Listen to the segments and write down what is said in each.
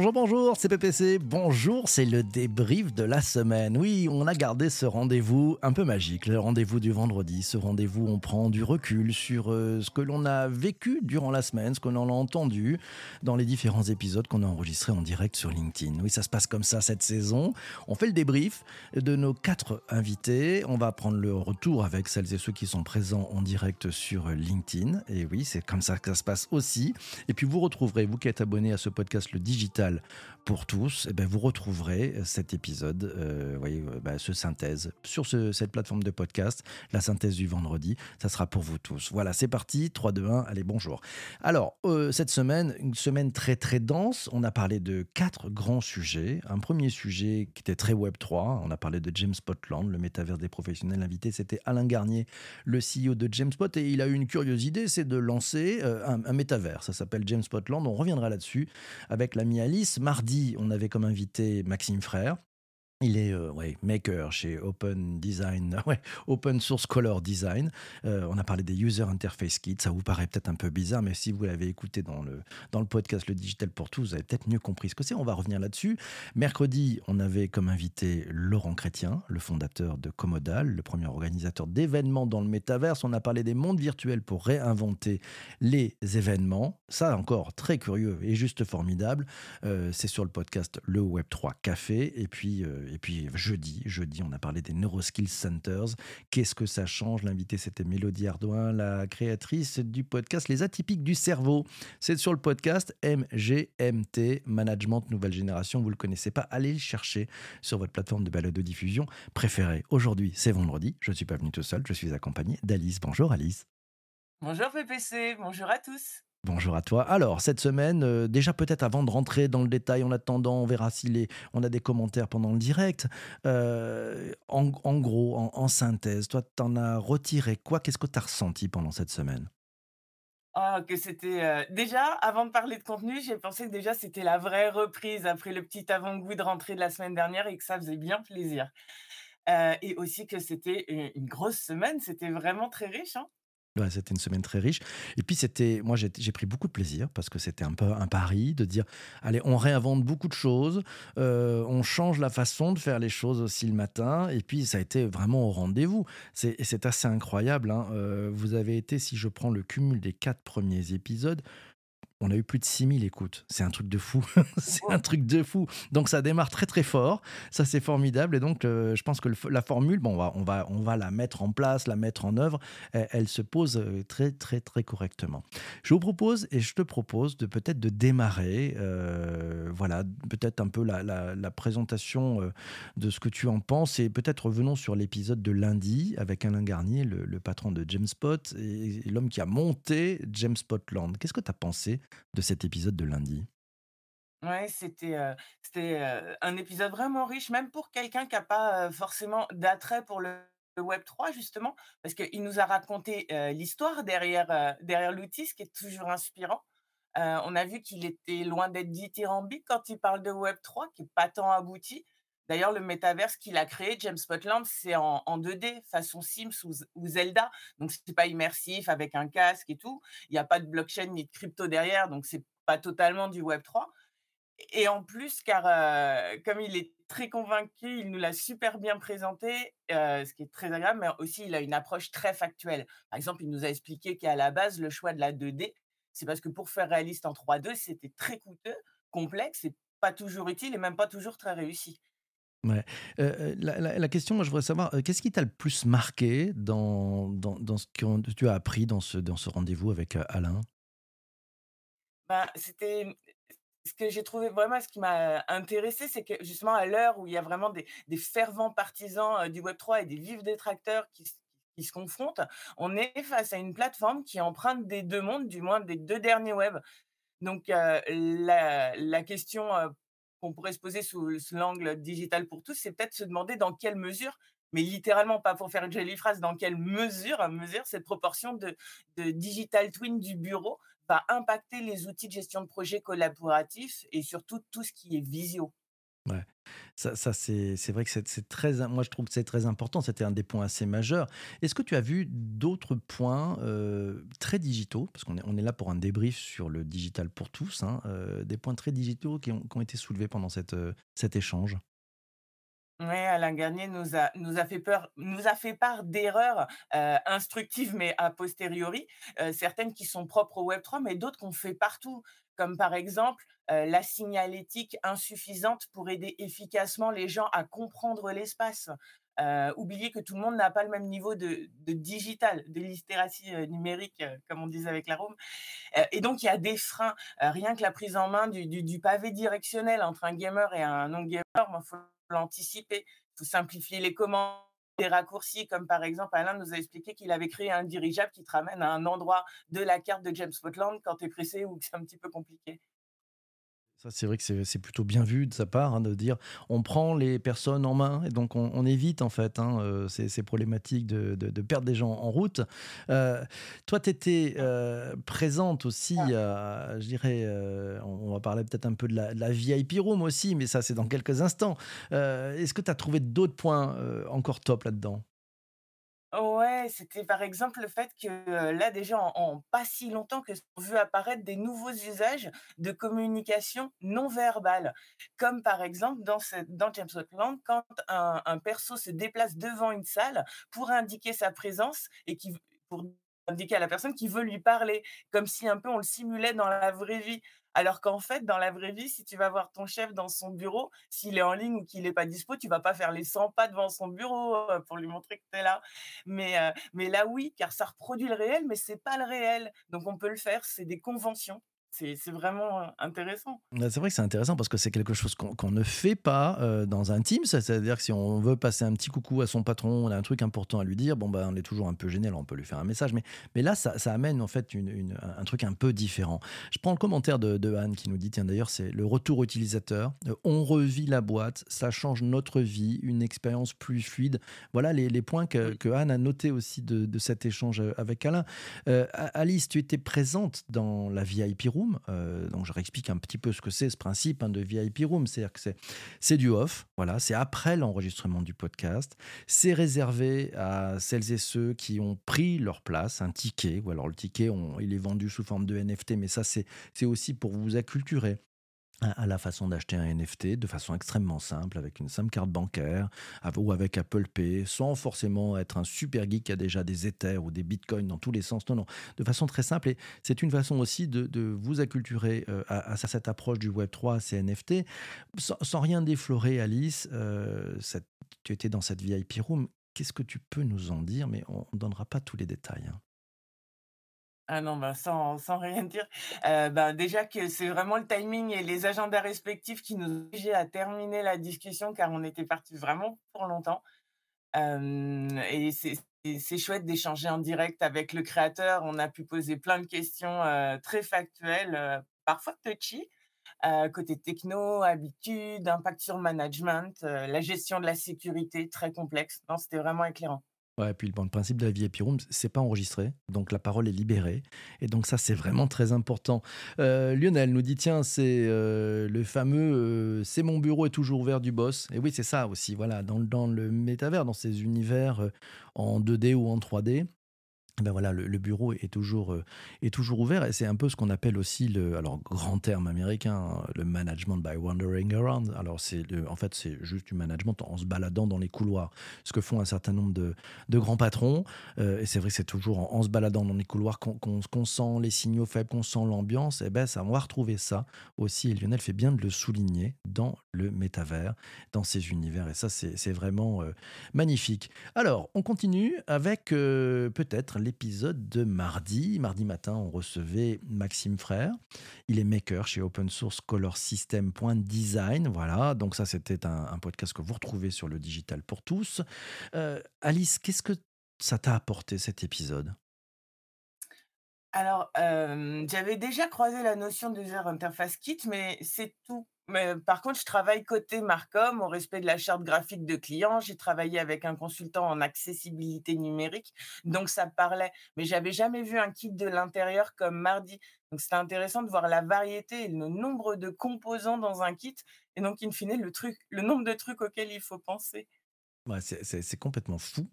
Bonjour, bonjour, c'est PPC. Bonjour, c'est le débrief de la semaine. Oui, on a gardé ce rendez-vous un peu magique, le rendez-vous du vendredi. Ce rendez-vous, on prend du recul sur euh, ce que l'on a vécu durant la semaine, ce que l'on a entendu dans les différents épisodes qu'on a enregistrés en direct sur LinkedIn. Oui, ça se passe comme ça cette saison. On fait le débrief de nos quatre invités. On va prendre le retour avec celles et ceux qui sont présents en direct sur LinkedIn. Et oui, c'est comme ça que ça se passe aussi. Et puis vous retrouverez, vous qui êtes abonné à ce podcast, le digital pour tous, eh ben vous retrouverez cet épisode, euh, voyez, euh, bah, ce synthèse sur cette plateforme de podcast, la synthèse du vendredi. Ça sera pour vous tous. Voilà, c'est parti. 3, 2, 1. Allez, bonjour. Alors, euh, cette semaine, une semaine très très dense. On a parlé de quatre grands sujets. Un premier sujet qui était très Web 3. On a parlé de James Spotland, le métaverse des professionnels. Invité, c'était Alain Garnier, le CEO de James Spot. Et il a eu une curieuse idée, c'est de lancer un, un métavers. Ça s'appelle James Spotland. On reviendra là-dessus avec l'ami Mardi, on avait comme invité Maxime Frère. Il est euh, maker chez Open Design, Open Source Color Design. Euh, on a parlé des User Interface Kits. Ça vous paraît peut-être un peu bizarre, mais si vous l'avez écouté dans le, dans le podcast Le Digital pour tous, vous avez peut-être mieux compris ce que c'est. On va revenir là-dessus. Mercredi, on avait comme invité Laurent Chrétien, le fondateur de Commodal, le premier organisateur d'événements dans le métaverse. On a parlé des mondes virtuels pour réinventer les événements. Ça encore, très curieux et juste formidable. Euh, c'est sur le podcast Le Web3 Café. Et puis, et puis jeudi, jeudi, on a parlé des Neuroskills Centers. Qu'est-ce que ça change? L'invité, c'était Mélodie Ardouin, la créatrice du podcast Les Atypiques du Cerveau. C'est sur le podcast MGMT, Management Nouvelle Génération. Vous le connaissez pas? Allez le chercher sur votre plateforme de balade de diffusion préférée. Aujourd'hui, c'est vendredi. Je ne suis pas venu tout seul, je suis accompagné d'Alice. Bonjour Alice. Bonjour PPC, bonjour à tous. Bonjour à toi. Alors, cette semaine, euh, déjà peut-être avant de rentrer dans le détail, en attendant, on verra si les, on a des commentaires pendant le direct. Euh, en, gros, en, synthèse, toi, tu en as retiré quoi? Qu'est-ce que tu as ressenti pendant cette semaine? Ah, que c'était euh, déjà avant de parler de contenu, j'ai pensé que déjà c'était la vraie reprise après le petit avant-goût de rentrée de la semaine dernière et que ça faisait bien plaisir. et aussi que c'était une, une grosse semaine, c'était vraiment très riche. Hein c'était une semaine très riche. Et puis, c'était, moi, j'ai pris beaucoup de plaisir parce que c'était un peu un pari de dire allez, on réinvente beaucoup de choses, euh, on change la façon de faire les choses aussi le matin. Et puis, ça a été vraiment au rendez-vous. C'est assez incroyable. Hein. Euh, vous avez été, si je prends le cumul des quatre premiers épisodes, on a eu plus de 6000 écoutes. C'est un truc de fou. c'est un truc de fou. Donc ça démarre très très fort. Ça c'est formidable. Et donc euh, je pense que la formule, bon, on va, on, va, on va la mettre en place, la mettre en œuvre. Elle, se pose euh, très très très correctement. Je vous propose et je te propose de peut-être de démarrer, euh, voilà, peut-être un peu la, la, présentation de ce que tu en penses. Et peut-être revenons sur l'épisode de lundi avec Alain Garnier, le, patron de Spot et, et l'homme qui a monté Spotland. Qu'est-ce que tu as pensé de cet épisode de lundi Ouais, c'était c'était un épisode vraiment riche, même pour quelqu'un qui n'a pas forcément d'attrait pour le Web 3 justement, parce qu'il nous a raconté l'histoire derrière derrière l'outil, ce qui est toujours inspirant. on a vu qu'il était loin d'être dithyrambique quand il parle de Web 3, qui est pas tant abouti. D'ailleurs, le métaverse qu'il a créé, James Spotland, c'est en, 2D, façon Sims ou, Zelda. Donc, c'est pas immersif avec un casque et tout. Il n'y a pas de blockchain ni de crypto derrière, donc c'est pas totalement du Web 3. Et en plus, car euh, comme il est très convaincu, il nous l'a super bien présenté, euh, ce qui est très agréable, mais aussi il a une approche très factuelle. Par exemple, il nous a expliqué qu'à la base, le choix de la 2D, c'est parce que pour faire réaliste en 3D, c'était très coûteux, complexe et pas toujours utile et même pas toujours très réussi. Euh, euh, la, question, moi, je voudrais savoir, euh, qu'est-ce qui t'a le plus marqué dans, dans, ce que tu as appris dans ce, dans ce rendez-vous avec Alain? Ben, C'était ce que j'ai trouvé vraiment, ce qui m'a intéressé, c'est que justement, à l'heure où il y a vraiment des, fervents partisans du Web3 et des vifs détracteurs qui, qui se confrontent, on est face à une plateforme qui emprunte des deux mondes, du moins des deux derniers web. Donc, la, la, question qu'on pourrait se poser sous, l'angle digital pour tous, c'est peut-être se demander dans quelle mesure mais littéralement pas pour faire une jolie phrase, dans quelle mesure, mesure cette proportion de, de digital twin du bureau va impacter les outils de gestion de projet collaboratifs et surtout tout ce qui est visio. Ouais, ça ça c'est vrai que c'est très moi je trouve c'est très important, c'était un des points assez majeurs. Est-ce que tu as vu d'autres points, très digitaux? Parce qu'on est on est là pour un débrief sur le digital pour tous, hein, des points très digitaux qui ont été soulevés pendant cette, cet échange? Ouais, Alain Garnier nous a nous a fait peur nous a fait part d'erreurs, instructives, mais a posteriori, certaines qui sont propres au web 3, mais d'autres qu'on fait partout. Comme par exemple, la signalétique insuffisante pour aider efficacement les gens à comprendre l'espace. Heu, oublier que tout le monde n'a pas le même niveau de digital, de littératie, numérique, comme on disait avec la Room. Heu et donc il y a des freins, rien que la prise en main du du pavé directionnel entre un gamer et un non gamer, ben, faut l'anticiper. Il faut simplifier les commandes, des raccourcis, comme par exemple, Alain nous a expliqué qu'il avait créé un dirigeable qui te ramène à un endroit de la carte de James Scotland quand tu es pressé ou que c'est un petit peu compliqué. Ça, c'est vrai que c'est plutôt bien vu de sa part, hein, de dire on prend les personnes en main et donc on, on évite en fait hein, euh, ces, ces problématiques de, de- de perdre des gens en route. Euh, toi, tu étais présente aussi, à, je dirais, euh, on va parler peut-être un peu de la, de la VIP Room aussi, mais ça c'est dans quelques instants. Euh, Est-ce que tu as trouvé d'autres points euh, encore top là-dedans? Ouais, c'était par exemple le fait que, là déjà en en pas si longtemps que sont vus apparaître des nouveaux usages de communication non verbale. Comme par exemple dans cette dans James quand un un perso se déplace devant une salle pour indiquer sa présence et qui pour indiquer à la personne qu'il veut lui parler, comme si un peu on le simulait dans la vraie vie. Alors qu'en fait, dans la vraie vie, si tu vas voir ton chef dans son bureau, s'il est en ligne ou qu'il est pas dispo, tu vas pas faire les 100 pas devant son bureau, heu, pour lui montrer que tu es là. Mais, heu, mais là, oui, car ça reproduit le réel, mais c'est pas le réel. Donc on peut le faire, c'est des conventions. C'est vraiment, heu, intéressant. Ouais, C'est vrai que c'est intéressant parce que c'est quelque chose qu'on ne fait pas euh, dans un team. C'est-à-dire que si on veut passer un petit coucou à son patron, on a un truc important à lui dire, bon, ben, on est toujours un peu gêné, alors on peut lui faire un message. Mais, mais là, ça, ça amène en fait une- une- un truc un peu différent. Je prends le commentaire de, de Anne qui nous dit, tiens d'ailleurs, c'est le retour utilisateur. Euh, on revit la boîte, ça change notre vie, une expérience plus fluide. Voilà les, les points que, Oui. que Anne a notés aussi de, de cet échange euh, avec Alain. Euh, Alice, tu étais présente dans la VIP Room. Euh, donc, je réexplique un petit peu ce que c'est ce principe hein, de VIP Room. C'est-à-dire que c'est, du off. Voilà, c'est après l'enregistrement du podcast. C'est réservé à celles et ceux qui ont pris leur place, un ticket. Ou alors, le ticket, il est vendu sous forme de NFT. Mais ça, c'est aussi pour vous acculturer à la façon d'acheter un NFT de façon extrêmement simple, avec une simple carte bancaire ou avec Apple Pay, sans forcément être un super geek qui a déjà des Ethers ou des Bitcoins dans tous les sens. Non, non, de façon très simple. Et c'est une façon aussi de, vous acculturer euh, à, cette approche du Web3, à ces NFT, sans, rien déflorer, Alice. euh, tu étais dans cette VIP room. Qu'est-ce que tu peux nous en dire? Mais on ne donnera pas tous les détails. hein. Ah non, bah, sans sans rien dire, heu, bah, déjà que c'est vraiment le timing et les agendas respectifs qui nous obligés à terminer la discussion car on était partis vraiment pour longtemps. Et c'est chouette d'échanger en direct avec le créateur. On a pu poser plein de questions, très factuelles, parfois touchy, côté techno, habitudes, impact sur management, la gestion de la sécurité, très complexe. C'était vraiment éclairant. Et puis le principe de la VIP Room, c'est pas enregistré, donc la parole est libérée. Et donc ça, c'est vraiment très important. Euh, Lionel nous dit, tiens, c'est euh, le fameux euh, «c'est mon bureau est toujours ouvert» du boss. Et oui, c'est ça aussi, voilà, dans, le- dans le métavers, dans ces univers en 2D ou en 3D. Eh Ben voilà, le, bureau est toujours, euh, est toujours ouvert et c'est un peu ce qu'on appelle aussi le, alors grand terme américain, hein, le management by wandering around. Alors c'est en fait c'est juste du management en se baladant dans les couloirs, ce que font un certain nombre de, de grands patrons. Euh, et c'est vrai que c'est toujours en, se baladant dans les couloirs qu'on qu'on sent les signaux faibles, qu'on sent l'ambiance. Et ben ça, on va retrouver ça aussi. Et Lionel fait bien de le souligner dans le métavers, dans ces univers. Et ça c'est vraiment euh, magnifique. Alors, on continue avec peut-être l'épisode de mardi. Mardi matin, on recevait Maxime Frère. Il est maker chez Open Source Color System.design. Voilà, donc ça, c'était un, podcast que vous retrouvez sur le Digital pour tous. Euh, Alice, qu'est-ce que ça t'a apporté cet épisode? Alors, hem, j'avais déjà croisé la notion d'user interface kit, mais c'est tout. Mais par contre, je travaille côté Marcom, au respect de la charte graphique de client. J'ai travaillé avec un consultant en accessibilité numérique, donc ça parlait. Mais j'avais jamais vu un kit de l'intérieur comme mardi. Donc c'était intéressant de voir la variété et le nombre de composants dans un kit et donc in fine le truc le nombre de trucs auxquels il faut penser. C'est complètement fou,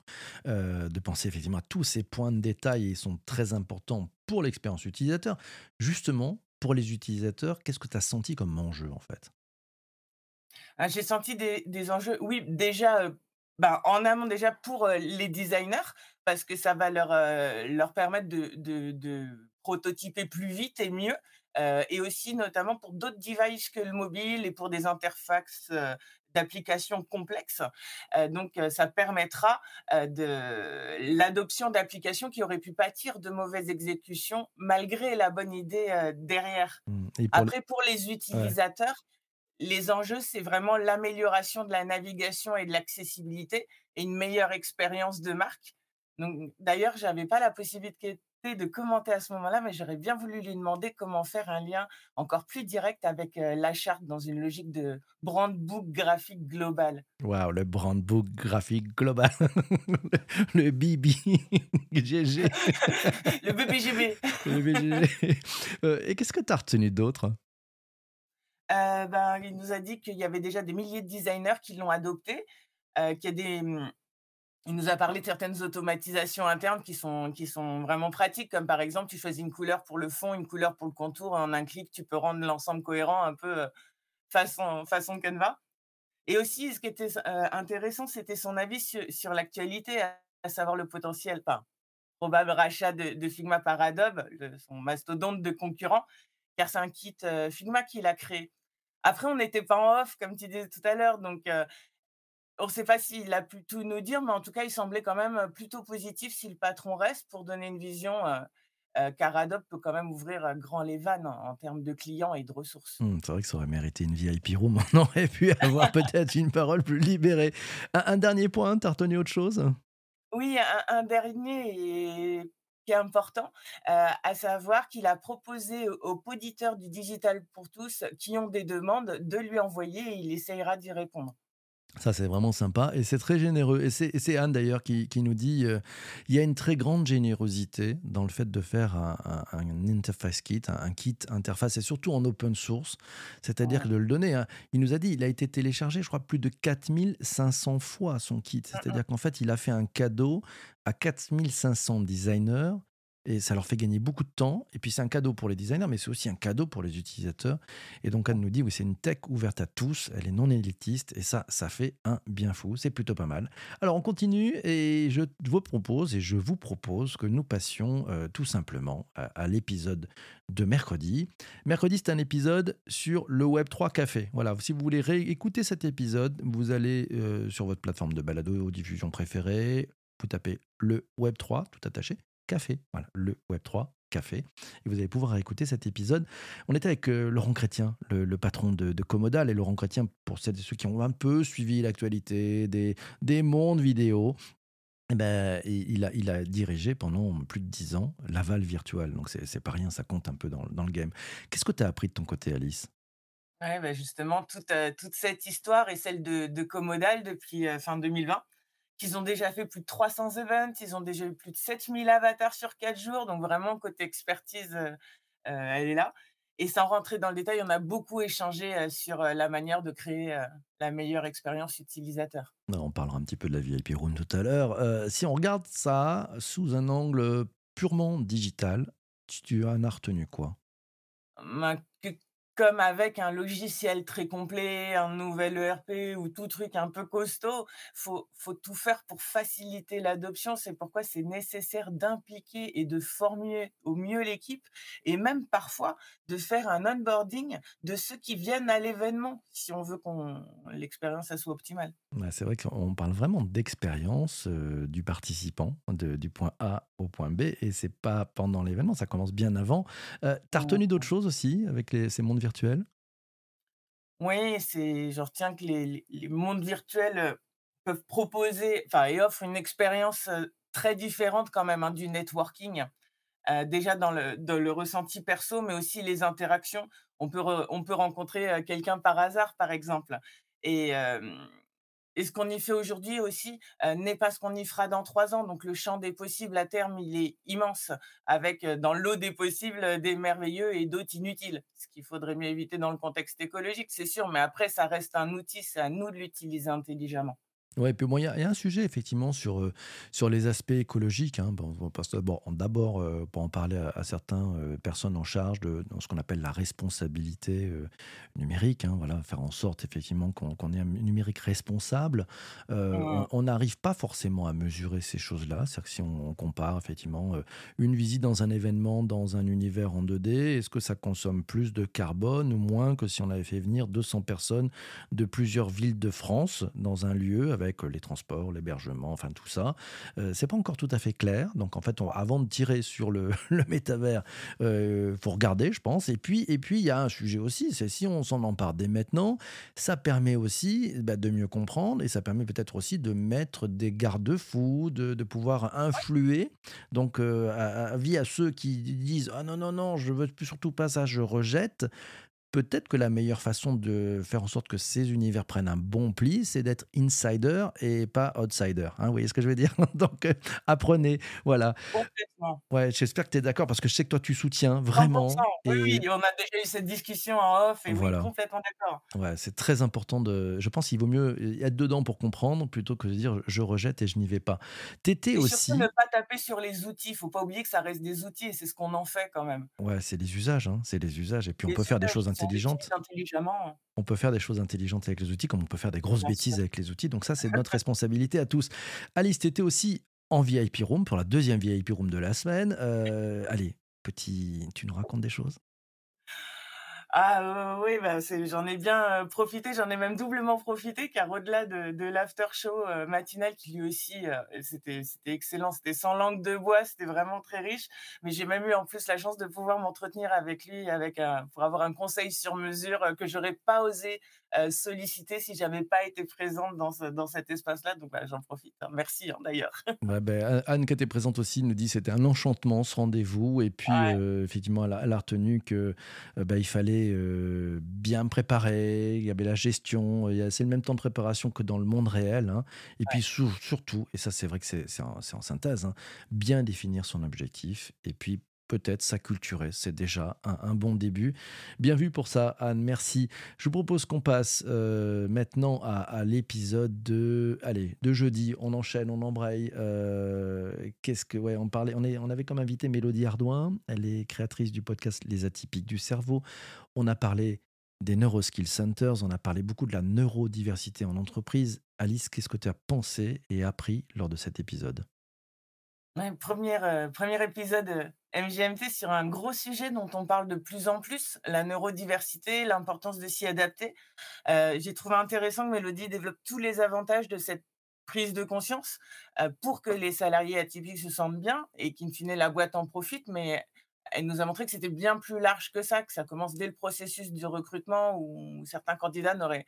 heu, de penser effectivement à tous ces points de détail ils sont très importants pour l'expérience utilisateur. Justement, pour les utilisateurs, qu'est-ce que tu as senti comme enjeu, en fait? Ah, j'ai senti des enjeux, oui, déjà, heu, bah, en amont déjà pour, les designers, parce que ça va leur, leur permettre de de de prototyper plus vite et mieux, et aussi notamment pour d'autres devices que le mobile et pour des interfaces, d'applications complexes. Donc ça permettra, de l'adoption d'applications qui auraient pu pâtir de mauvaises exécutions malgré la bonne idée, derrière. Mmh pour Après pour les ouais. utilisateurs, les enjeux, c'est vraiment l'amélioration de la navigation et de l'accessibilité et une meilleure expérience de marque. Donc d'ailleurs, j'avais pas la possibilité de commenter à ce moment-là, mais j'aurais bien voulu lui demander comment faire un lien encore plus direct avec, heu, la charte dans une logique de brand book graphique global. Waouh, le brand book graphique global, le BB GG, Le BBGB. le. Heu et qu'est-ce que tu as retenu d'autre? Heu, ben, il nous a dit qu'il y avait déjà des milliers de designers qui l'ont adopté, qu'il y a des, mmh Il nous a parlé de certaines automatisations internes qui sont qui sont vraiment pratiques, comme par exemple, tu choisis une couleur pour le fond, une couleur pour le contour, en un clic, tu peux rendre l'ensemble cohérent un peu, heu, façon façon Canva et aussi ce qui était s intéressant, c'était son avis sur l'actualité, à savoir le potentiel enfin, probable rachat de de Figma par Adobe, son mastodonte de concurrent, car c'est un kit, heu, Figma qu'il a créé. Après, on n'était pas en off, comme tu disais tout à l'heure, donc on ne sait pas s'il a pu tout nous dire, mais en tout cas, il semblait quand même, plutôt positif si le patron reste pour donner une vision, heu heu, car Adobe peut quand même ouvrir, grand les vannes en en termes de clients et de ressources. Mmh, c'est vrai que ça aurait mérité une VIP room. On aurait pu avoir peut-être une parole plus libérée. Un un dernier point, tu as retenu autre chose? Oui, un un dernier et qui est important, à savoir qu'il a proposé aux aux poditeurs du Digital pour tous qui ont des demandes de lui envoyer et il essayera d'y répondre. Ça, c'est vraiment sympa et c'est très généreux. Et c'est Anne d'ailleurs qui, qui nous dit euh, il y a une très grande générosité dans le fait de faire un, un- un interface kit, un, un kit interface, et surtout en open source, c'est-à-dire Ouais. de le donner. hein. Il nous a dit il a été téléchargé, je crois, plus de 4500 fois son kit. C'est-à-dire qu'en fait, il a fait un cadeau à 4500 designers. Et ça leur fait gagner beaucoup de temps. Et puis, c'est un cadeau pour les designers, mais c'est aussi un cadeau pour les utilisateurs. Et donc, Anne nous dit, oui, c'est une tech ouverte à tous, elle est non élitiste, et ça, ça fait un bien fou, c'est plutôt pas mal. Alors, on continue, et je vous propose, et je vous propose que nous passions euh, tout simplement à, l'épisode de mercredi. Mercredi, c'est un épisode sur le Web3 Café. Voilà, si vous voulez réécouter cet épisode, vous allez euh, sur votre plateforme de balado diffusion préférée, vous tapez le Web3, tout attaché, café. Voilà, le Web3 café. Et vous allez pouvoir écouter cet épisode. On était avec euh, Laurent Chrétien, le, patron de, de Commodal. Et Laurent Chrétien, pour celles et ceux qui ont un peu suivi l'actualité des, des mondes vidéo, eh ben, il, a, dirigé pendant plus de 10 ans Laval Virtual. Donc, c'est pas rien, ça compte un peu dans, le game. Qu'est-ce que tu as appris de ton côté, Alice? Ouais, bah, justement, toute, heu, toute cette histoire et celle de de Comodal depuis, heu, fin 2020, qu'ils ont déjà fait plus de 300 events, ils ont déjà eu plus de 7000 avatars sur 4 jours, donc vraiment côté expertise, heu heu, elle est là et sans rentrer dans le détail, on a beaucoup échangé, heu, sur, la manière de créer, la meilleure expérience utilisateur. On parlera un petit peu de la VIP Room tout à l'heure. Euh, si on regarde ça sous un angle purement digital, tu, en as retenu quoi? Ben, que comme avec un logiciel très complet, un nouvel ERP ou tout truc un peu costaud, faut faut tout faire pour faciliter l'adoption. C'est pourquoi c'est nécessaire d'impliquer et de former au mieux l'équipe et même parfois de faire un onboarding de ceux qui viennent à l'événement, si on veut qu'on l'expérience soit optimale. Ouais, c'est vrai qu'on parle vraiment d'expérience euh, du participant, de- du point A au point B, et c'est pas pendant l'événement, ça commence bien avant. Euh, T'as retenu d'autres choses aussi avec les- ces mondes Oui, c'est je retiens que les mondes virtuels, heu, peuvent proposer enfin et offrent une expérience, très différente quand même, hein, du networking. déjà dans le dans le ressenti perso, mais aussi les interactions. On peut on peut rencontrer, quelqu'un par hasard, par exemple et et ce qu'on y fait aujourd'hui aussi, heu, n'est pas ce qu'on y fera dans 3 ans. Donc le champ des possibles à terme, il est immense avec, heu, dans l'eau des possibles, heu, des merveilleux et d'autres inutiles. Ce qu'il faudrait mieux éviter dans le contexte écologique, c'est sûr, mais après ça reste un outil, c'est à nous de l'utiliser intelligemment. Ouais, puis bon, il y a il y a un sujet effectivement sur, heu, sur les aspects écologiques, hein. Bon, d'abord d'abord, heu, pour en parler à à certains, heu, personnes en charge de dans ce qu'on appelle la responsabilité, numérique, hein, voilà. Faire en sorte effectivement qu'on qu'on ait un numérique responsable. On n'arrive pas forcément à mesurer ces choses-là. C'est-à-dire que si on on compare effectivement, une visite dans un événement, dans un univers en 2D, est-ce que ça consomme plus de carbone ou moins que si on avait fait venir 200 personnes de plusieurs villes de France dans un lieu avec les transports, l'hébergement, enfin tout ça. Heu, c'est pas encore tout à fait clair. Donc en fait, on avant de tirer sur le métavers, heu, faut regarder, je pense. Et puis et puis il y a un sujet aussi, c'est si on s'en empare dès maintenant, ça permet aussi, bah, de mieux comprendre et ça permet peut-être aussi de mettre des garde-fous, de pouvoir influer. Donc a avis à ceux qui disent: «Ah non, non, non, je veux surtout pas ça, je rejette». Peut-être que la meilleure façon de faire en sorte que ces univers prennent un bon pli, c'est d'être insider et pas outsider, hein, vous voyez ce que je veux dire? Donc, heu, apprenez, voilà. Complètement. Ouais, j'espère que tu es d'accord parce que je sais que toi tu soutiens 100 vraiment Oui, et oui, on a déjà eu cette discussion en off et oui, voilà. complètement d'accord. Ouais, c'est très important de je pense qu'il vaut mieux être dedans pour comprendre plutôt que de dire: «Je rejette et je n'y vais pas». Tu étais Et surtout ne aussi pas taper sur les outils. Il faut pas oublier que ça reste des outils et c'est ce qu'on en fait quand même. ouais, c'est les usages, hein, c'est les usages et puis on peut faire des choses on intelligentes intelligemment, On peut faire des choses intelligentes avec les outils, comme on peut faire des grosses bien sûr. bêtises avec les outils. Donc ça, c'est notre responsabilité à tous. Alice, tu étais aussi en VIP room pour la deuxième VIP room de la semaine. Heu, allez, petit tu nous racontes des choses? Ah, oui, bah, j'en ai bien, heu, profité, j'en ai même doublement profité car au-delà de de l'after show, heu, matinal qui lui aussi, heu, c'était excellent, c'était sans langue de bois, c'était vraiment très riche. Mais j'ai même eu en plus la chance de pouvoir m'entretenir avec lui avec un pour avoir un conseil sur mesure, que j'aurais pas osé, heu, solliciter si j'avais pas été présente dans ce dans cet espace-là. Donc, bah, j'en profite, hein. Merci, hein, d'ailleurs. Ouais, beh, A Anne qui était présente aussi nous dit: «C'était un enchantement ce rendez-vous» et puis, Ouais, heu, effectivement elle a elle a retenu que, heu, bah, il fallait, bien préparer, il y avait la gestion, c'est le même temps de préparation que dans le monde réel, hein. Et puis sur surtout et ça c'est vrai que c'est en en synthèse, bien définir son objectif. Et puis peut-être s'acculturer, c'est déjà un bon début. Bien vu pour ça Anne, merci. Je vous propose qu'on passe, heu, maintenant à l'épisode de allez, de jeudi. On enchaîne, on embraye, heu, qu'est-ce que ouais, on parlait on est on avait comme invité Mélodie Ardouin. Elle est créatrice du podcast Les Atypiques du cerveau. On a parlé des Neuroskill Centers, on a parlé beaucoup de la neurodiversité en entreprise. Alice, qu'est-ce que tu as pensé et appris lors de cet épisode? Ouais, 1 heu, 1 épisode, heu, MGMT sur un gros sujet dont on parle de plus en plus, la neurodiversité, l'importance de s'y adapter. Heu, j'ai trouvé intéressant que Mélodie développe tous les avantages de cette prise de conscience, pour que les salariés atypiques se sentent bien et qu'in fine la boîte en profite. Mais elle nous a montré que c'était bien plus large que ça, que ça commence dès le processus du recrutement où certains candidats n'auraient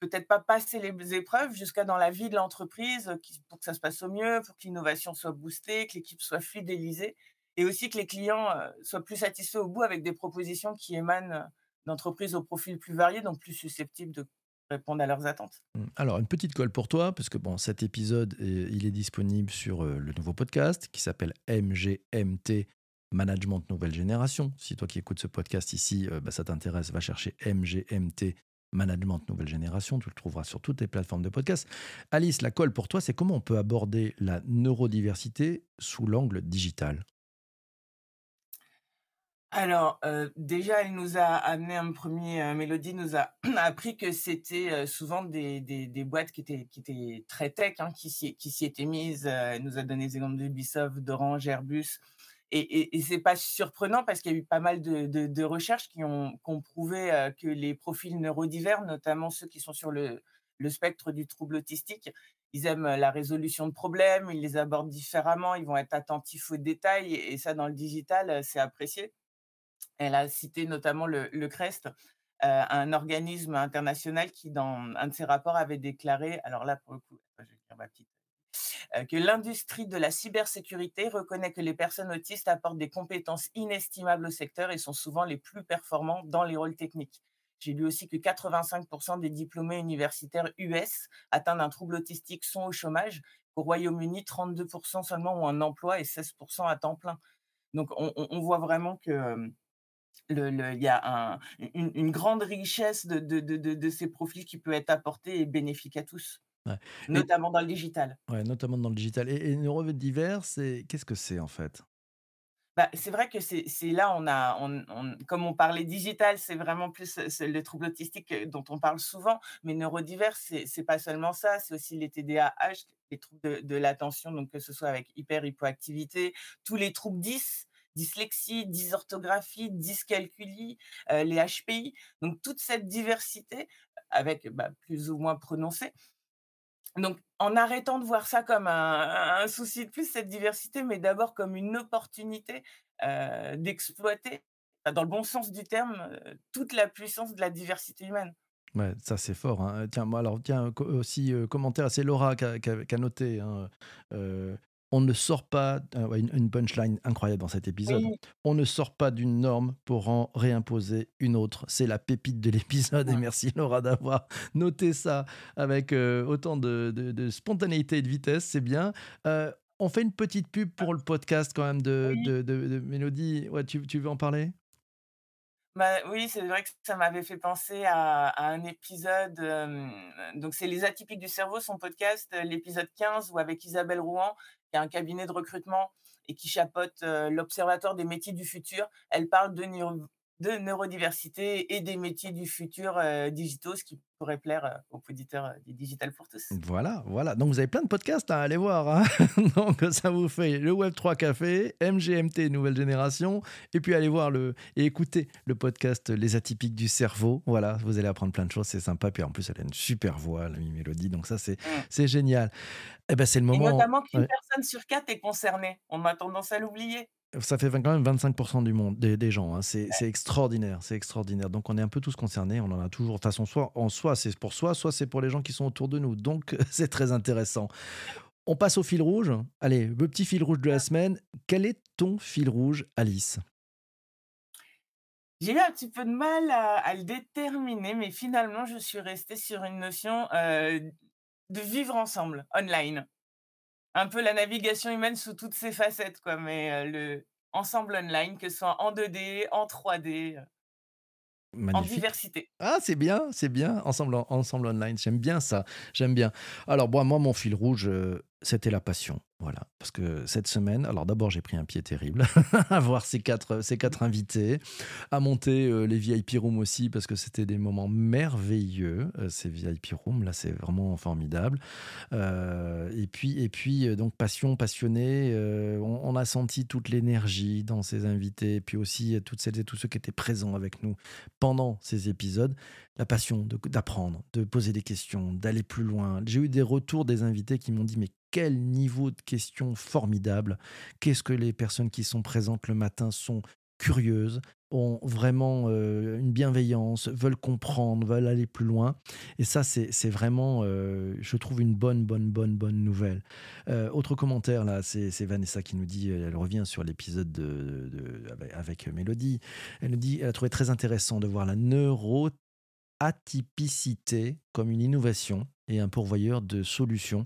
peut-être pas passer les épreuves jusqu'à dans la vie de l'entreprise, pour que ça se passe au mieux, pour que l'innovation soit boostée, que l'équipe soit fidélisée et aussi que les clients, soient plus satisfaits au bout avec des propositions qui émanent, d'entreprises au profil plus varié, donc plus susceptibles de répondre à leurs attentes. Mmh. Alors, une petite colle pour toi, parce que bon, cet épisode, est- il est disponible sur euh, le nouveau podcast qui s'appelle MGMT Management Nouvelle Génération. Si toi qui écoutes ce podcast ici, euh, bah, ça t'intéresse, va chercher MGMT Management Nouvelle Génération. Tu le trouveras sur toutes les plateformes de podcast. Alice, la colle pour toi, c'est comment on peut aborder la neurodiversité sous l'angle digital? Alors, heu, déjà, elle nous a amené un premier er Mélodie nous a appris que c'était, heu, souvent des boîtes qui étaient qui étaient très tech, hein, qui s'y étaient mises, elle nous a donné des exemples d'Ubisoft, d'Orange, Airbus et et et c'est pas surprenant parce qu'il y a eu pas mal de recherches qui ont prouvé, heu, que les profils neurodivers, notamment ceux qui sont sur le spectre du trouble autistique, ils aiment, la résolution de problèmes, ils les abordent différemment, ils vont être attentifs aux détails et ça dans le digital, heu, c'est apprécié. Elle a cité notamment le CREST, un organisme international qui, dans un de ses rapports, avait déclaré alors là, pour le coup, je vais dire ma petite que l'industrie de la cybersécurité reconnaît que les personnes autistes apportent des compétences inestimables au secteur et sont souvent les plus performants dans les rôles techniques. J'ai lu aussi que 85% des diplômés universitaires US atteints d'un trouble autistique sont au chômage. Au Royaume-Uni, 32% seulement ont un emploi et 16% à temps plein. Donc on, voit vraiment que il y a une, grande richesse de, ces profils qui peut être apportée et bénéfique à tous. Notamment dans le digital. Ouais, notamment dans le digital. Et, et divers, qu'est-ce que c'est en fait? Bah, c'est vrai que c'est là, on a, comme on parlait digital, c'est vraiment plus le trouble autistique dont on parle souvent, mais neurodivers, c'est pas seulement ça, c'est aussi les TDAH, les troubles de, l'attention, donc que ce soit avec hyper-hypoactivité, tous les troubles 10, dyslexie, dysorthographie, dyscalculie, euh, les HPI, donc toute cette diversité, avec bah, plus ou moins prononcée, donc, en arrêtant de voir ça comme un, souci de plus, cette diversité, mais d'abord comme une opportunité d'exploiter, dans le bon sens du terme, toute la puissance de la diversité humaine. Ouais, ça c'est fort. Hein. Tiens, moi alors tiens aussi commentaire, c'est Laura qui a, noté. Hein, on ne sort pas, euh, une, punchline incroyable dans cet épisode, on ne sort pas d'une norme pour en réimposer une autre. C'est la pépite de l'épisode et merci Laura d'avoir noté ça avec euh, autant de, spontanéité et de vitesse, c'est bien. Euh, on fait une petite pub pour le podcast quand même de, Mélodie. Ouais, tu, veux en parler? Bah, oui, c'est vrai que ça m'avait fait penser à, un épisode. donc, c'est Les Atypiques du cerveau, son podcast, l'épisode 15, où avec Isabelle Rouen, un cabinet de recrutement et qui chapeaute l'Observatoire des métiers du futur. Elle parle de, de neurodiversité et des métiers du futur digitaux, ce qui pourrait plaire aux auditeurs du Digital pour tous. Voilà, voilà. Donc vous avez plein de podcasts à aller voir. Hein. Donc ça vous fait le Web3 Café, MGMT Nouvelle Génération, et puis allez voir le et écouter le podcast Les Atypiques du cerveau. Voilà, vous allez apprendre plein de choses, c'est sympa. Puis en plus, elle a une super voix, la Mélodie. Donc ça, c'est mmh. c'est génial. Eh ben, c'est le moment. Et notamment qu'une personne sur quatre est concernée. On a tendance à l'oublier. Ça fait quand même 25% du monde, des, gens. Hein. C'est extraordinaire, c'est extraordinaire. Donc on est un peu tous concernés. On en a toujours. De toute façon, soit en soi c'est pour soi, soit c'est pour les gens qui sont autour de nous. Donc c'est très intéressant. On passe au fil rouge. Allez, le petit fil rouge de la semaine. Quel est ton fil rouge, Alice? J'ai eu un petit peu de mal à, le déterminer, mais finalement, je suis restée sur une notion euh, de vivre ensemble, online un peu la navigation humaine sous toutes ses facettes, quoi. Mais le ensemble online, que ce soit en 2D, en 3D, en diversité. Ah, c'est bien, c'est bien. Ensemble, ensemble online, j'aime bien ça. J'aime bien. Alors, moi, mon fil rouge, c'était la passion. Voilà, parce que cette semaine, alors d'abord j'ai pris un pied terrible à voir ces quatre, ces quatre invités, à monter euh, les VIP rooms aussi, parce que c'était des moments merveilleux, euh, ces VIP rooms, là c'est vraiment formidable. Euh, et puis, et puis donc passion, passionné, on, a senti toute l'énergie dans ces invités, puis aussi toutes celles et tous ceux qui étaient présents avec nous pendant ces épisodes la passion d'apprendre, de, poser des questions, d'aller plus loin. J'ai eu des retours des invités qui m'ont dit mais quel niveau de questions formidable Qu'est-ce que les personnes qui sont présentes le matin sont curieuses, ont vraiment euh, une bienveillance, veulent comprendre, veulent aller plus loin. Et ça, c'est vraiment, euh, je trouve, une bonne, bonne, bonne, bonne nouvelle. Euh, autre commentaire, là, c'est Vanessa qui nous dit, elle revient sur l'épisode de, avec Mélodie, elle nous dit, elle a trouvé très intéressant de voir la neuro atypicité comme une innovation et un pourvoyeur de solutions.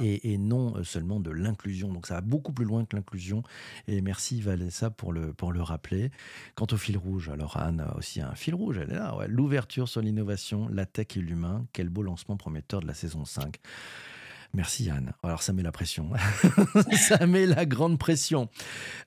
Et, non seulement de l'inclusion. Donc ça va beaucoup plus loin que l'inclusion. Et merci Valessa pour le, pour le rappeler. Quant au fil rouge, alors Anne a aussi un fil rouge, elle est là. L'ouverture sur l'innovation, la tech et l'humain. Quel beau lancement prometteur de la saison 5. Merci Anne. Alors ça met la pression. ça met la grande pression.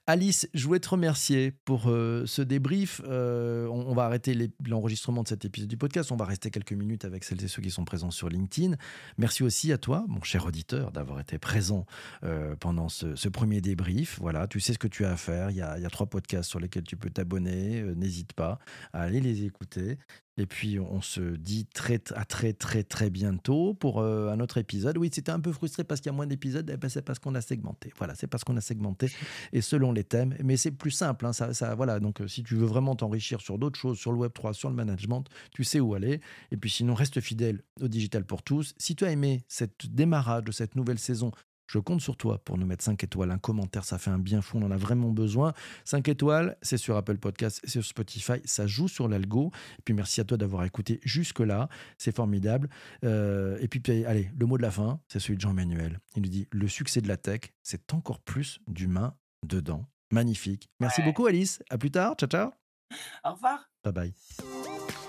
Alice, je voulais te remercier pour euh, ce débrief. Euh, on, va arrêter l'enregistrement de cet épisode du podcast. On va rester quelques minutes avec celles et ceux qui sont présents sur LinkedIn. Merci aussi à toi, mon cher auditeur, d'avoir été présent euh, pendant ce, premier débrief. Voilà, tu sais ce que tu as à faire. Il y a, il y a trois podcasts sur lesquels tu peux t'abonner. N'hésite pas à aller les écouter. Et puis, on se dit très, à très, très, très bientôt pour euh, un autre épisode. Oui, c'était un peu frustré parce qu'il y a moins d'épisodes. Eh ben, c'est parce qu'on a segmenté. Voilà, c'est parce qu'on a segmenté et selon les thèmes. Mais c'est plus simple. Hein, ça, voilà. Donc, euh, si tu veux vraiment t'enrichir sur d'autres choses, sur le Web3, sur le management, tu sais où aller. Et puis, sinon, reste fidèle au digital pour tous. Si tu as aimé cette démarrage de cette nouvelle saison je compte sur toi pour nous mettre 5 étoiles. Un commentaire, ça fait un bien fou, on en a vraiment besoin. 5 étoiles, c'est sur Apple Podcast, c'est sur Spotify, ça joue sur l'algo. Et puis merci à toi d'avoir écouté jusque-là, c'est formidable. Euh, et puis, allez, le mot de la fin, c'est celui de Jean-Emmanuel. Il nous dit, le succès de la tech, c'est encore plus d'humain dedans. Magnifique. Merci beaucoup Alice, à plus tard, ciao ciao. Au revoir. Bye bye.